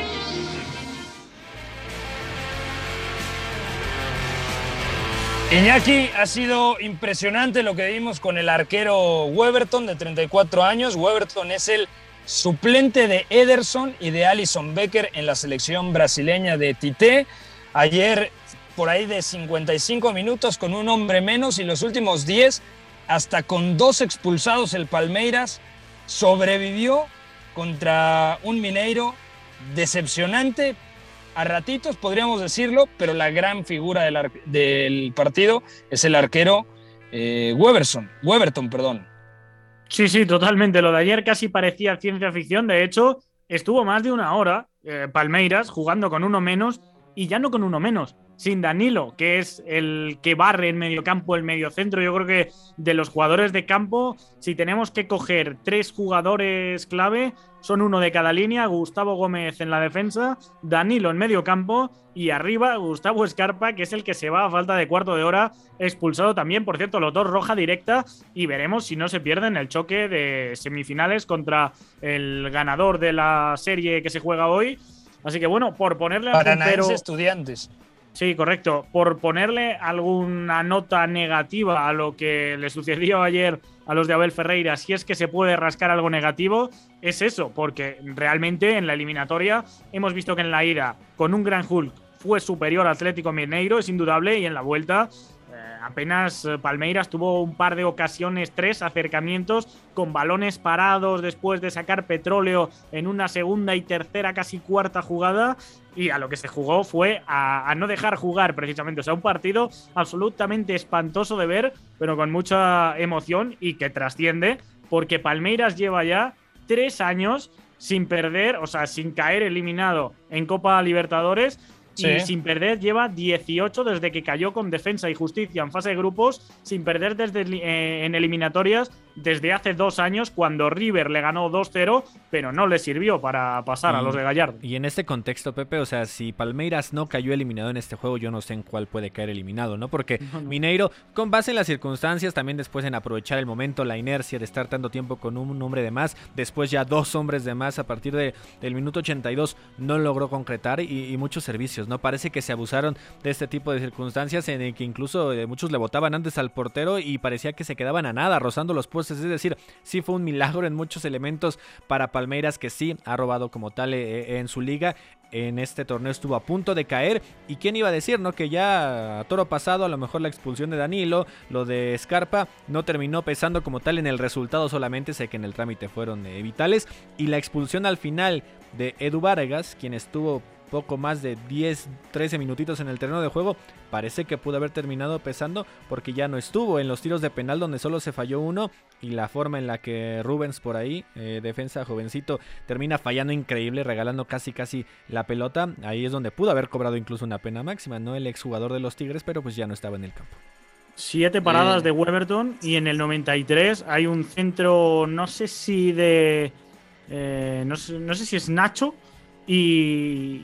[SPEAKER 1] Iñaki, ha sido impresionante lo que vimos con el arquero Weberton de 34 años. Weberton es el suplente de Ederson y de Alison Becker en la selección brasileña de Tite. Ayer por ahí de 55 minutos con un hombre menos y los últimos 10 hasta con dos expulsados el Palmeiras sobrevivió contra un Mineiro decepcionante a ratitos podríamos decirlo, pero la gran figura del, partido es el arquero eh, Weberson, Weberton, perdón.
[SPEAKER 4] Sí, sí, totalmente. Lo de ayer casi parecía ciencia ficción. De hecho, estuvo más de una hora eh, Palmeiras jugando con uno menos y ya no con uno menos, sin Danilo, que es el que barre en medio campo, el medio centro. Yo creo que de los jugadores de campo, si tenemos que coger tres jugadores clave, son uno de cada línea, Gustavo Gómez en la defensa, Danilo en medio campo y arriba Gustavo Escarpa, que es el que se va a falta de cuarto de hora, expulsado también, por cierto, los dos roja directa y veremos si no se pierden el choque de semifinales contra el ganador de la serie que se juega hoy. Así que bueno, por ponerle
[SPEAKER 1] a pero estudiantes.
[SPEAKER 4] Sí, correcto. Por ponerle alguna nota negativa a lo que le sucedió ayer a los de Abel Ferreira, si es que se puede rascar algo negativo, es eso, porque realmente en la eliminatoria hemos visto que en la ida, con un gran Hulk, fue superior al Atlético Mineiro, es indudable, y en la vuelta apenas eh, Palmeiras tuvo un par de ocasiones, tres acercamientos con balones parados después de sacar petróleo en una segunda y tercera, casi cuarta jugada. Y a lo que se jugó fue a, no dejar jugar precisamente. O sea, un partido absolutamente espantoso de ver, pero con mucha emoción y que trasciende, porque Palmeiras lleva ya tres años sin perder, o sea, sin caer eliminado en Copa Libertadores y sin perder lleva 18 desde que cayó con Defensa y Justicia en fase de grupos, sin perder desde eh, en eliminatorias desde hace dos años cuando River le ganó 2-0, pero no le sirvió para pasar a los de Gallardo.
[SPEAKER 3] Y en este contexto, Pepe, o sea, si Palmeiras no cayó eliminado en este juego, yo no sé en cuál puede caer eliminado, ¿no? Porque Mineiro, con base en las circunstancias, también después en aprovechar el momento, la inercia de estar tanto tiempo con un hombre de más, después ya dos hombres de más a partir de, del minuto 82, no logró concretar y, muchos servicios, ¿no? Parece que se abusaron de este tipo de circunstancias en el que incluso eh, muchos le votaban antes al portero y parecía que se quedaban a nada, rozando los postes es decir, sí fue un milagro en muchos elementos para Palmeiras que sí ha robado como tal eh, eh, en su liga. En este torneo estuvo a punto de caer. ¿Y quién iba a decir, no? Que ya a toro pasado, a lo mejor la expulsión de Danilo, lo de Scarpa, no terminó pesando como tal en el resultado solamente. Sé que en el trámite fueron eh, vitales. Y la expulsión al final de Edu Vargas, quien estuvo poco más de 10, 13 minutitos en el terreno de juego, parece que pudo haber terminado pesando porque ya no estuvo en los tiros de penal donde solo se falló uno y la forma en la que Rubens por ahí, eh, defensa jovencito, termina fallando increíble, regalando casi casi la pelota, ahí es donde pudo haber cobrado incluso una pena máxima, ¿no? El exjugador de los Tigres, pero pues ya no estaba en el campo.
[SPEAKER 4] Siete paradas de Weberton y en el 93 hay un centro, no sé si de... Eh, no, sé, no sé si es Nacho y,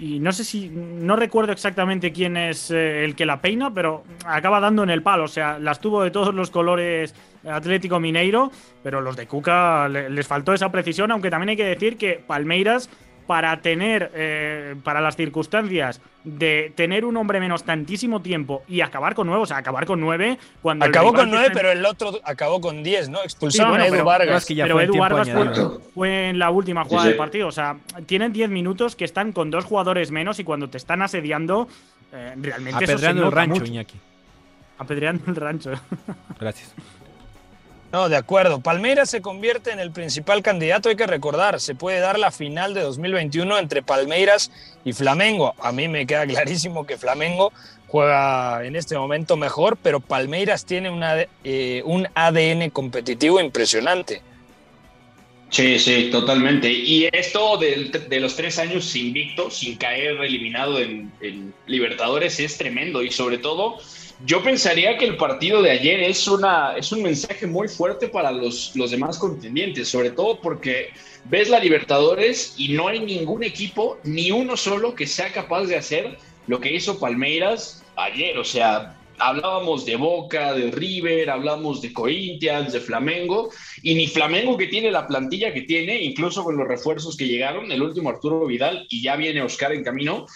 [SPEAKER 4] y no sé si, no recuerdo exactamente quién es eh, el que la peina, pero acaba dando en el palo. O sea, las tuvo de todos los colores Atlético Mineiro, pero los de Cuca les faltó esa precisión, aunque también hay que decir que Palmeiras para tener, eh, para las circunstancias de tener un hombre menos tantísimo tiempo y acabar con nueve, o sea, acabar con nueve cuando...
[SPEAKER 1] Acabó con nueve, pero el otro acabó con diez, ¿no? Expulsaron a Edu Vargas.
[SPEAKER 4] pero Edu Vargas fue, en la última jugada del partido, o sea, tienen diez minutos que están con dos jugadores menos y cuando te están asediando, eh, realmente...
[SPEAKER 3] Apedreando el rancho, Iñaki.
[SPEAKER 4] Apedreando el rancho.
[SPEAKER 3] Gracias.
[SPEAKER 1] No, de acuerdo. Palmeiras se convierte en el principal candidato, hay que recordar, se puede dar la final de 2021 entre Palmeiras y Flamengo. A mí me queda clarísimo que Flamengo juega en este momento mejor, pero Palmeiras tiene una, eh, un ADN competitivo impresionante.
[SPEAKER 2] Sí, sí, totalmente. Y esto de, los tres años invicto, sin caer eliminado en Libertadores, es tremendo y sobre todo yo pensaría que el partido de ayer es, una, es un mensaje muy fuerte para los, los demás contendientes, sobre todo porque ves la Libertadores y no hay ningún equipo, ni uno solo, que sea capaz de hacer lo que hizo Palmeiras ayer. O sea, hablábamos de Boca, de River, hablamos de Corinthians, de Flamengo, y ni Flamengo que tiene la plantilla que tiene, incluso con los refuerzos que llegaron, el último Arturo Vidal y ya viene Oscar en camino,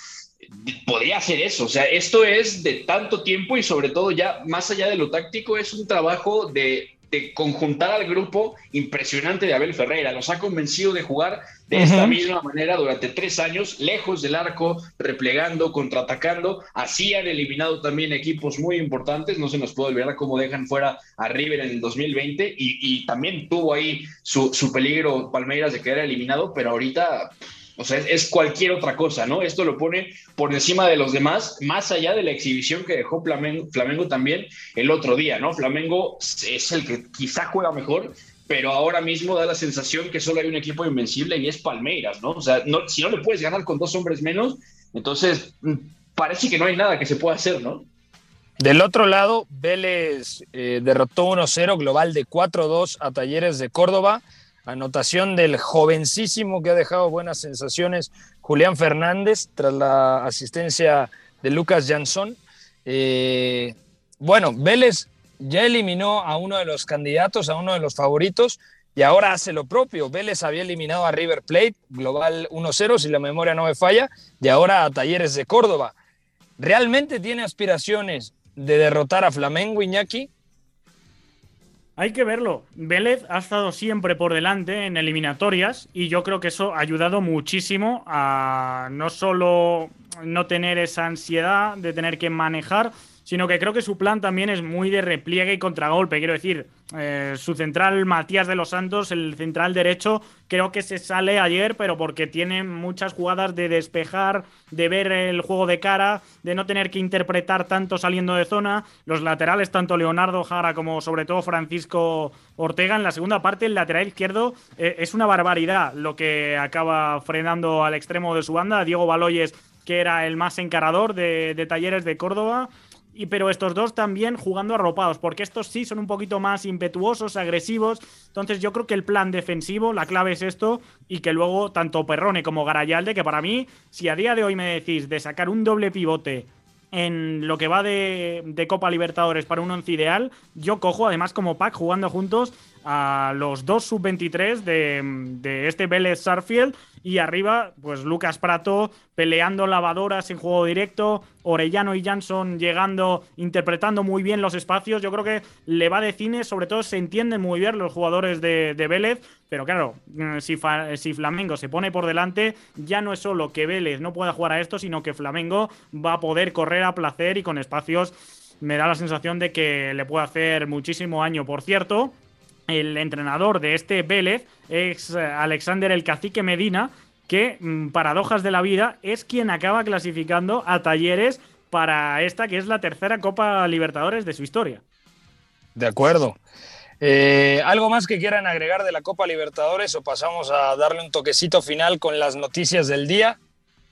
[SPEAKER 2] podría hacer eso. O sea, esto es de tanto tiempo y sobre todo ya más allá de lo táctico, es un trabajo de, conjuntar al grupo impresionante de Abel Ferreira. Nos ha convencido de jugar de esta misma manera durante tres años, lejos del arco, replegando, contraatacando. Así han eliminado también equipos muy importantes. No se nos puede olvidar cómo dejan fuera a River en el 2020 y, también tuvo ahí su, su peligro Palmeiras de quedar eliminado, pero ahorita O sea, es, cualquier otra cosa, ¿no? Esto lo pone por encima de los demás, más allá de la exhibición que dejó Flamengo, también el otro día, ¿no? Flamengo es el que quizá juega mejor, pero ahora mismo da la sensación que solo hay un equipo invencible y es Palmeiras, ¿no? O sea, no, si no le puedes ganar con dos hombres menos, entonces mm, parece que no hay nada que se pueda hacer, ¿no?
[SPEAKER 1] Del otro lado, Vélez eh, derrotó 1-0 global de 4-2 a Talleres de Córdoba. Anotación del jovencísimo que ha dejado buenas sensaciones, Julián Fernández, tras la asistencia de Lucas Jansson. Eh, bueno, Vélez ya eliminó a uno de los candidatos, a uno de los favoritos, y ahora hace lo propio. Vélez había eliminado a River Plate, global 1-0, si la memoria no me falla, y ahora a Talleres de Córdoba. ¿Realmente tiene aspiraciones de derrotar a Flamengo Iñaki?
[SPEAKER 4] Hay que verlo. Vélez ha estado siempre por delante en eliminatorias y yo creo que eso ha ayudado muchísimo a no solo no tener esa ansiedad de tener que manejar, sino que creo que su plan también es muy de repliegue y contragolpe. Quiero decir, eh, su central Matías de los Santos, el central derecho, creo que se sale ayer, pero porque tiene muchas jugadas de despejar, de ver el juego de cara, de no tener que interpretar tanto saliendo de zona. Los laterales, tanto Leonardo Jara como sobre todo Francisco Ortega, en la segunda parte, el lateral izquierdo eh, es una barbaridad lo que acaba frenando al extremo de su banda. Diego Baloyes que era el más encarador de, de Talleres de Córdoba, y, pero estos dos también jugando arropados, porque estos sí son un poquito más impetuosos, agresivos. Entonces yo creo que el plan defensivo, la clave es esto, y que luego tanto Perrone como Garayalde, que para mí, si a día de hoy me decís de sacar un doble pivote en lo que va de, de Copa Libertadores para un once ideal, yo cojo además como pack jugando juntos a los dos sub-23 de, de, este Vélez Sarfield y arriba, pues Lucas Prato peleando lavadoras en juego directo, Orellano y Jansson llegando, interpretando muy bien los espacios. Yo creo que le va de cine, sobre todo se entienden muy bien los jugadores de, de Vélez, pero claro, mm, si, si Flamengo se pone por delante, ya no es solo que Vélez no pueda jugar a esto, sino que Flamengo va a poder correr a placer y con espacios me da la sensación de que le puede hacer muchísimo año. Por cierto, el entrenador de este Vélez es eh, Alexander el Cacique Medina, que, mm, paradojas de la vida, es quien acaba clasificando a Talleres para esta que es la tercera Copa Libertadores de su historia.
[SPEAKER 1] De acuerdo. Eh, ¿Algo más que quieran agregar de la Copa Libertadores o pasamos a darle un toquecito final con las noticias del día?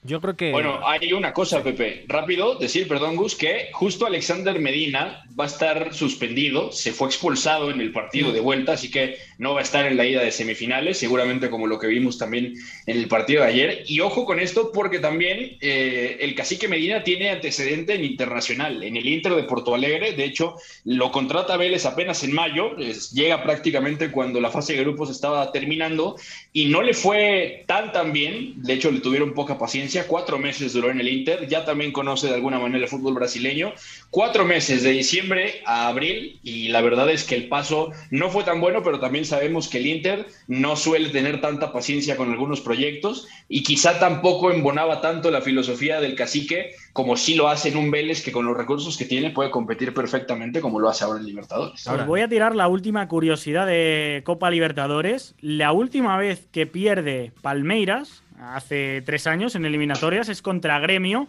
[SPEAKER 3] Yo creo que.
[SPEAKER 2] Bueno, hay una cosa, Pepe. Rápido, decir, perdón, Gus, que justo Alexander Medina va a estar suspendido. Se fue expulsado en el partido de vuelta, así que no va a estar en la ida de semifinales, seguramente como lo que vimos también en el partido de ayer. Y ojo con esto, porque también eh, el cacique Medina tiene antecedente en internacional, en el Inter de Porto Alegre. De hecho, lo contrata Vélez apenas en mayo. llega prácticamente cuando la fase de grupos estaba terminando y no le fue tan, tan bien. De hecho, le tuvieron poca paciencia cuatro meses duró en el Inter, ya también conoce de alguna manera el fútbol brasileño, cuatro meses de diciembre a abril y la verdad es que el paso no fue tan bueno, pero también sabemos que el Inter no suele tener tanta paciencia con algunos proyectos y quizá tampoco embonaba tanto la filosofía del cacique como si lo hace en un Vélez que con los recursos que tiene puede competir perfectamente como lo hace ahora en Libertadores.
[SPEAKER 4] Ahora voy a tirar la última curiosidad de Copa Libertadores. La última vez que pierde Palmeiras hace tres años en eliminatorias, es contra Gremio,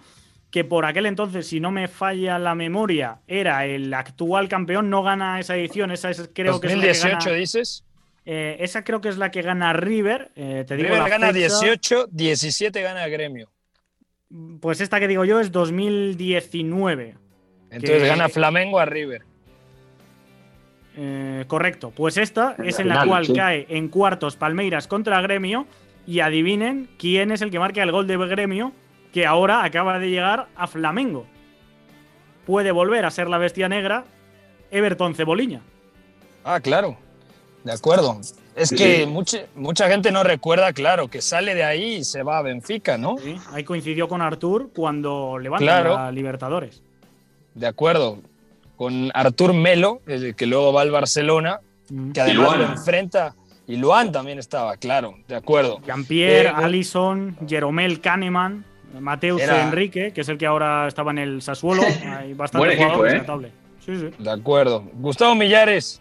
[SPEAKER 4] que por aquel entonces, si no me falla la memoria, era el actual campeón, no gana esa edición, esa es creo que es la que gana,
[SPEAKER 1] dices.
[SPEAKER 4] Eh, esa creo que es la que gana River. Eh, te digo
[SPEAKER 1] River gana 18, 17 gana Gremio.
[SPEAKER 4] Pues esta que digo yo es 2019.
[SPEAKER 1] Entonces gana Flamengo a River.
[SPEAKER 4] Eh, correcto. Pues esta es en la cual cae en cuartos Palmeiras contra Gremio y adivinen quién es el que marca el gol de gremio que ahora acaba de llegar a Flamengo. Puede volver a ser la bestia negra Everton Ceboliña.
[SPEAKER 1] Ah, claro. De acuerdo. Es que mucha, mucha gente no recuerda, claro, que sale de ahí y se va a Benfica, ¿no?
[SPEAKER 4] Sí, ahí coincidió con Artur cuando levanta a Libertadores.
[SPEAKER 1] De acuerdo. Con Artur Melo, que luego va al Barcelona, mm. que además lo enfrenta y Luan también estaba, claro, de acuerdo.
[SPEAKER 4] Jean-Pierre, Alison, eh, Allison, Jeromel Kahneman, Mateus Enrique, que es el que ahora estaba en el Sassuolo. Hay bastante jugador ¿eh?
[SPEAKER 1] Sí, sí. De acuerdo. Gustavo Millares,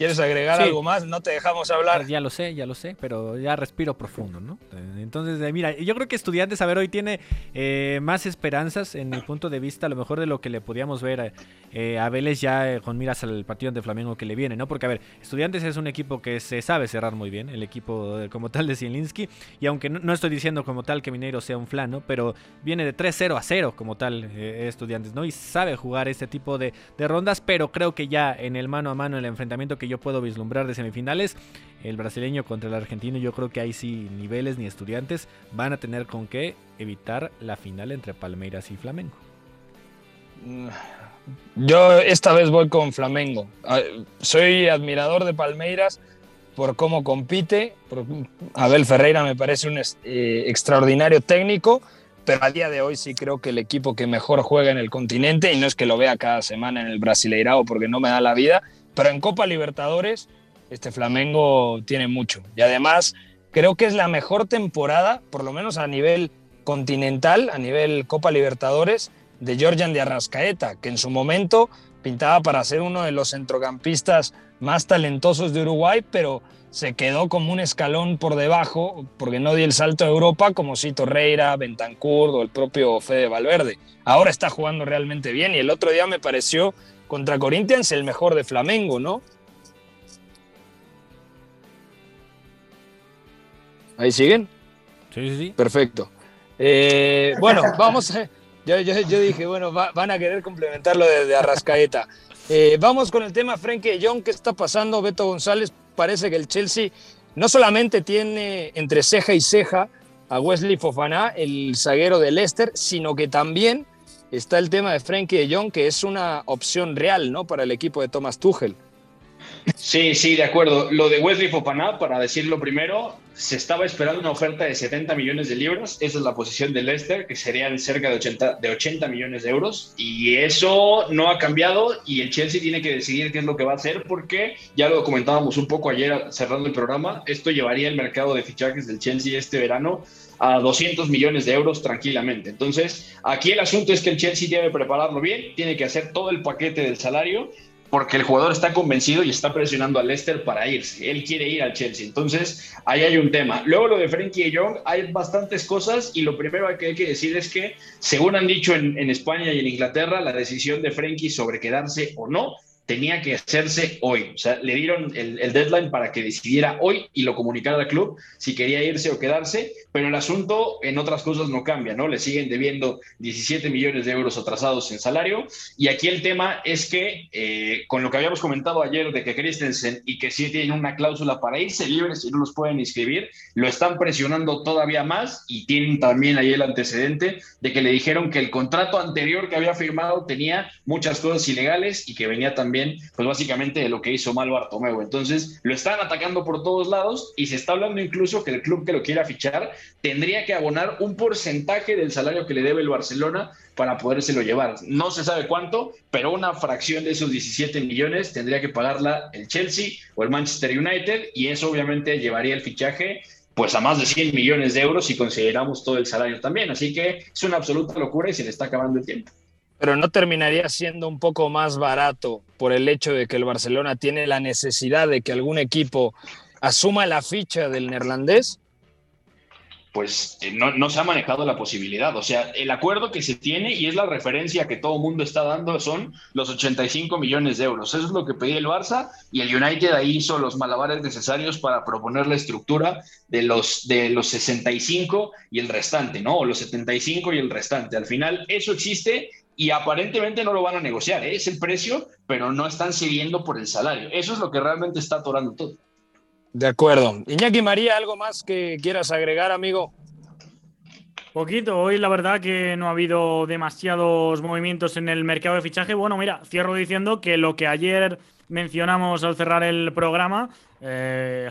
[SPEAKER 1] ¿quieres agregar algo más? No te dejamos hablar.
[SPEAKER 3] Ya lo sé, ya lo sé, pero ya respiro profundo, ¿no? Entonces, eh, mira, yo creo que Estudiantes, a ver, hoy tiene eh, más esperanzas en mi punto de vista, a lo mejor de lo que le podíamos ver eh, a Vélez ya con miras al partido de Flamengo que le viene, ¿no? Porque, a ver, Estudiantes es un equipo que se sabe cerrar muy bien, el equipo como tal de Zielinski, y aunque no, estoy diciendo como tal que Mineiro sea un flano, pero viene de 3-0 a 0 como tal Estudiantes, ¿no? Y sabe jugar este tipo de, de rondas, pero creo que ya en el mano a mano, el enfrentamiento que yo puedo vislumbrar de semifinales, el brasileño contra el argentino, yo creo que ahí sí niveles ni estudiantes van a tener con qué evitar la final entre Palmeiras y Flamengo.
[SPEAKER 1] Mm, yo esta vez voy con Flamengo. Ah, soy admirador de Palmeiras por cómo compite. Abel Ferreira me parece un eh, extraordinario técnico, pero a día de hoy sí creo que el equipo que mejor juega en el continente, y no es que lo vea cada semana en el Brasileirao porque no me da la vida, pero en Copa Libertadores este Flamengo tiene mucho. Y además creo que es la mejor temporada, por lo menos a nivel continental, a nivel Copa Libertadores, de Georgian de Arrascaeta, que en su momento pintaba para ser uno de los centrocampistas más talentosos de Uruguay, pero se quedó como un escalón por debajo porque no dio el salto a Europa como si Torreira, Bentancur o el propio Fede Valverde. Ahora está jugando realmente bien y el otro día me pareció contra Corinthians el mejor de Flamengo, ¿no? ¿Ahí siguen?
[SPEAKER 3] Sí, sí, sí.
[SPEAKER 1] Perfecto. Eh, bueno, vamos. A, yo, yo, dije, bueno, van a querer complementar lo de, Arrascaeta. Eh, vamos con el tema Frenkie de Jong. ¿Qué está pasando? Beto González parece que el Chelsea no solamente tiene entre ceja y ceja a Wesley Fofana, el zaguero de Leicester, sino que también está el tema de Frenkie de Jong, que es una opción real ¿no? para el equipo de Thomas Tuchel.
[SPEAKER 2] Sí, sí, de acuerdo. Lo de Wesley Fofana, para decirlo primero, se estaba esperando una oferta de 70 millones de libras. Esa es la posición de Leicester, que serían cerca de 80, de 80 millones de euros. Y eso no ha cambiado y el Chelsea tiene que decidir qué es lo que va a hacer porque ya lo comentábamos un poco ayer cerrando el programa. Esto llevaría el mercado de fichajes del Chelsea este verano a 200 millones de euros tranquilamente. Entonces, aquí el asunto es que el Chelsea debe prepararlo bien, tiene que hacer todo el paquete del salario porque el jugador está convencido y está presionando al Leicester para irse. Él quiere ir al Chelsea. Entonces, ahí hay un tema. Luego lo de Frenkie de Jong, hay bastantes cosas y lo primero que hay que decir es que, según han dicho en, en España y en Inglaterra, la decisión de Frenkie sobre quedarse o no tenía que hacerse hoy. O sea, le dieron el, deadline para que decidiera hoy y lo comunicara al club si quería irse o quedarse, pero el asunto en otras cosas no cambia, ¿no? Le siguen debiendo 17 millones de euros atrasados en salario y aquí el tema es que eh, con lo que habíamos comentado ayer de que Christensen y que sí tienen una cláusula para irse libres y no los pueden inscribir, lo están presionando todavía más y tienen también ahí el antecedente de que le dijeron que el contrato anterior que había firmado tenía muchas cosas ilegales y que venía también pues básicamente de lo que hizo mal Bartomeu. Entonces, lo están atacando por todos lados y se está hablando incluso que el club que lo quiera fichar tendría que abonar un porcentaje del salario que le debe el Barcelona para podérselo llevar. No se sabe cuánto, pero una fracción de esos 17 millones tendría que pagarla el Chelsea o el Manchester United y eso obviamente llevaría el fichaje pues a más de 100 millones de euros si consideramos todo el salario también. Así que es una absoluta locura y se le está acabando el tiempo
[SPEAKER 1] pero no terminaría siendo un poco más barato por el hecho de que el Barcelona tiene la necesidad de que algún equipo asuma la ficha del neerlandés?
[SPEAKER 2] Pues eh, no, se ha manejado la posibilidad. O sea, el acuerdo que se tiene y es la referencia que todo el mundo está dando son los 85 millones de euros. Eso es lo que pedía el Barça y el United ahí hizo los malabares necesarios para proponer la estructura de los, de los 65 y el restante, ¿no? O los 75 y el restante. Al final, eso existe y aparentemente no lo van a negociar. ¿eh? Es el precio, pero no están cediendo por el salario. Eso es lo que realmente está atorando todo.
[SPEAKER 1] De acuerdo. Iñaki María, ¿algo más que quieras agregar, amigo?
[SPEAKER 4] Poquito, hoy la verdad que no ha habido demasiados movimientos en el mercado de fichaje. Bueno, mira, cierro diciendo que lo que ayer mencionamos al cerrar el programa, eh,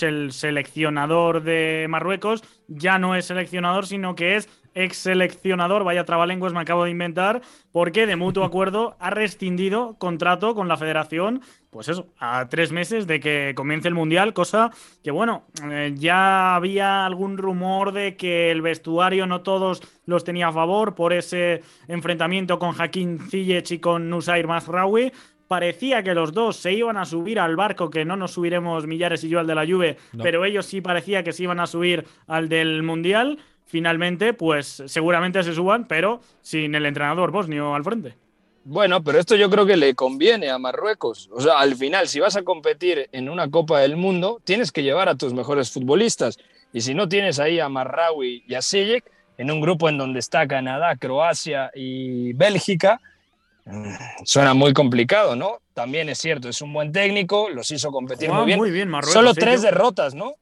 [SPEAKER 4] el seleccionador de Marruecos, ya no es seleccionador, sino que es ex seleccionador, vaya trabalenguas me acabo de inventar, porque de mutuo acuerdo ha rescindido contrato con la federación, pues eso, a tres meses de que comience el Mundial, cosa que bueno, eh, ya había algún rumor de que el vestuario no todos los tenía a favor por ese enfrentamiento con Joaquín Ziyech y con Nusair Masraoui, parecía que los dos se iban a subir al barco, que no nos subiremos Millares y yo al de la Juve, pero ellos sí parecía que se iban a subir al del Mundial. Finalmente, pues seguramente se suban, pero sin el entrenador bosnio al frente.
[SPEAKER 1] Bueno, pero esto yo creo que le conviene a Marruecos. O sea, al final, si vas a competir en una Copa del Mundo, tienes que llevar a tus mejores futbolistas. Y si no tienes ahí a Marraui y a Sejek, en un grupo en donde está Canadá, Croacia y Bélgica, mm, suena muy complicado, ¿no? También es cierto, es un buen técnico, los hizo competir muy bien.
[SPEAKER 4] Muy bien, Marruecos.
[SPEAKER 1] Solo tres derrotas, ¿no?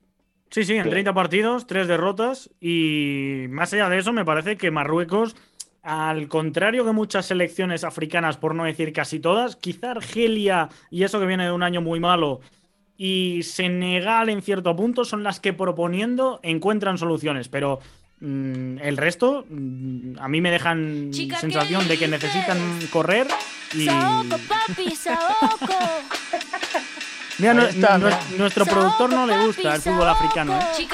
[SPEAKER 4] Sí, sí, en 30 partidos, tres derrotas. Y más allá de eso, me parece que Marruecos, al contrario que muchas selecciones africanas, por no decir casi todas, quizá Argelia, y eso que viene de un año muy malo, y Senegal en cierto punto son las que proponiendo encuentran soluciones, pero mm, el resto mm, a mí me dejan sensación de que necesitan correr y... Mira, nuestro productor no le gusta el fútbol africano. ¿eh?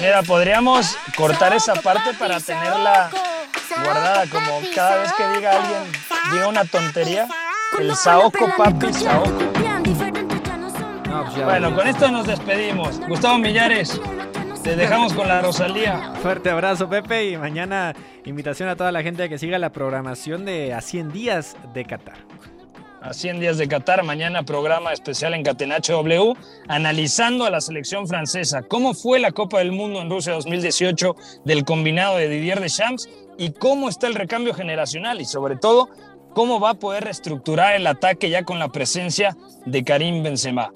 [SPEAKER 1] Mira, podríamos cortar esa parte para tenerla guardada como cada vez que diga alguien, diga una tontería. El Saoko Papi Saoko. Pues bueno, con esto nos despedimos. Gustavo Millares, te dejamos con la Rosalía.
[SPEAKER 3] Fuerte abrazo, Pepe, y mañana invitación a toda la gente a que siga la programación de A 100 días de Qatar.
[SPEAKER 1] A 100 días de Qatar, mañana programa especial en Catenacho W, analizando a la selección francesa, cómo fue la Copa del Mundo en Rusia 2018 del combinado de Didier Deschamps y cómo está el recambio generacional y sobre todo cómo va a poder reestructurar el ataque ya con la presencia de Karim Benzema.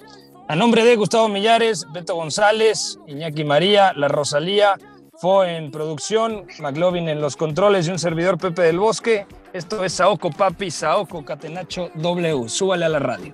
[SPEAKER 1] A nombre de Gustavo Millares, Beto González, Iñaki María, La Rosalía, en producción, McLovin en los controles y un servidor Pepe del Bosque. Esto es Saoco Papi, Saoco Catenacho W. Súbale a la radio.